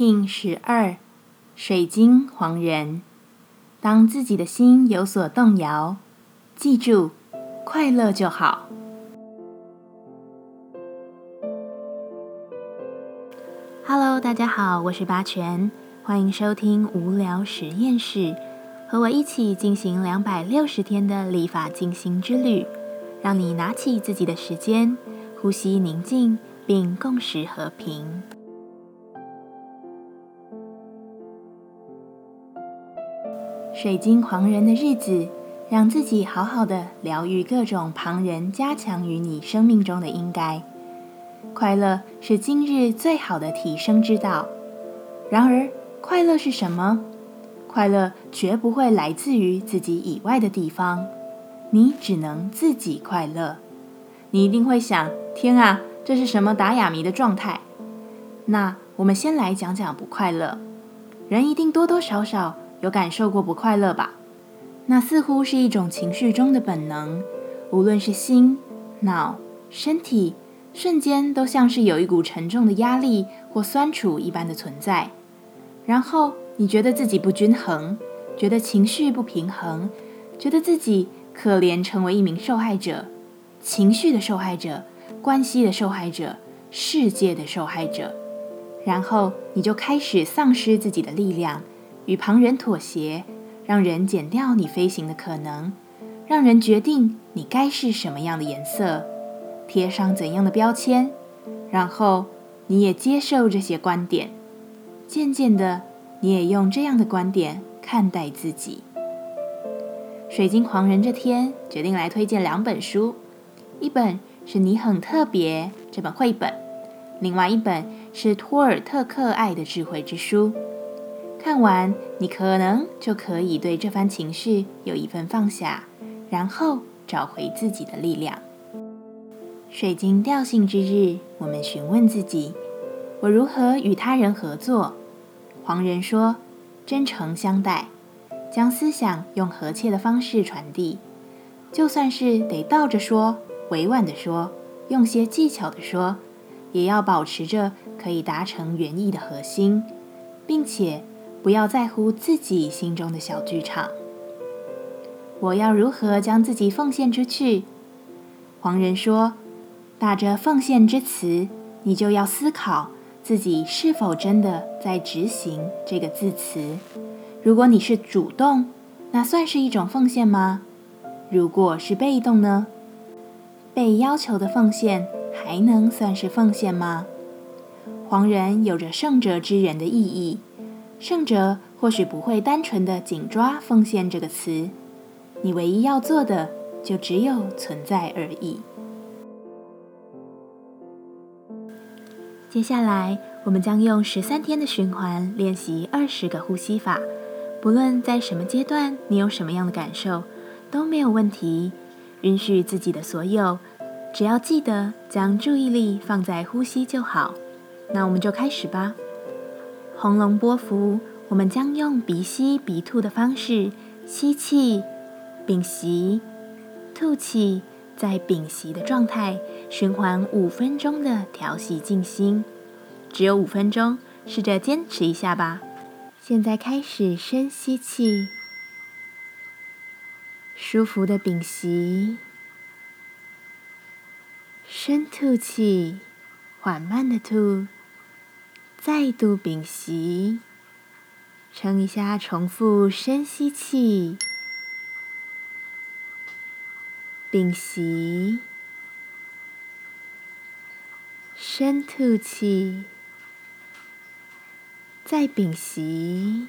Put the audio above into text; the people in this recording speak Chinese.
King 十二，水晶黄人。当自己的心有所动摇，记住，快乐就好。Hello，大家好，我是八全，欢迎收听无聊实验室，和我一起进行两百六十天的立法进行之旅，让你拿起自己的时间，呼吸宁静，并共识和平。水晶狂人的日子，让自己好好的疗愈各种旁人加强于你生命中的应该。快乐是今日最好的提升之道。然而，快乐是什么？快乐绝不会来自于自己以外的地方，你只能自己快乐。你一定会想：天啊，这是什么打哑谜的状态？那我们先来讲讲不快乐。人一定多多少少。有感受过不快乐吧？那似乎是一种情绪中的本能，无论是心、脑、身体，瞬间都像是有一股沉重的压力或酸楚一般的存在。然后你觉得自己不均衡，觉得情绪不平衡，觉得自己可怜，成为一名受害者，情绪的受害者，关系的受害者，世界的受害者。然后你就开始丧失自己的力量。与旁人妥协，让人减掉你飞行的可能，让人决定你该是什么样的颜色，贴上怎样的标签，然后你也接受这些观点。渐渐的，你也用这样的观点看待自己。水晶狂人这天决定来推荐两本书，一本是你很特别这本绘本，另外一本是托尔特克爱的智慧之书。看完，你可能就可以对这番情绪有一份放下，然后找回自己的力量。水晶调性之日，我们询问自己：我如何与他人合作？黄人说：真诚相待，将思想用和切的方式传递，就算是得倒着说、委婉的说、用些技巧的说，也要保持着可以达成原意的核心，并且。不要在乎自己心中的小剧场。我要如何将自己奉献出去？黄人说：“打着奉献之词，你就要思考自己是否真的在执行这个字词。如果你是主动，那算是一种奉献吗？如果是被动呢？被要求的奉献还能算是奉献吗？”黄人有着圣者之人的意义。圣者或许不会单纯的紧抓“奉献”这个词，你唯一要做的就只有存在而已。接下来，我们将用十三天的循环练习二十个呼吸法。不论在什么阶段，你有什么样的感受，都没有问题。允许自己的所有，只要记得将注意力放在呼吸就好。那我们就开始吧。红龙波幅，我们将用鼻吸鼻吐的方式吸气，屏息，吐气，在屏息的状态循环五分钟的调息静心，只有五分钟，试着坚持一下吧。现在开始深吸气，舒服的屏息，深吐气，缓慢的吐。再度屏息，撑一下，重复深吸气，屏息，深吐气，再屏息。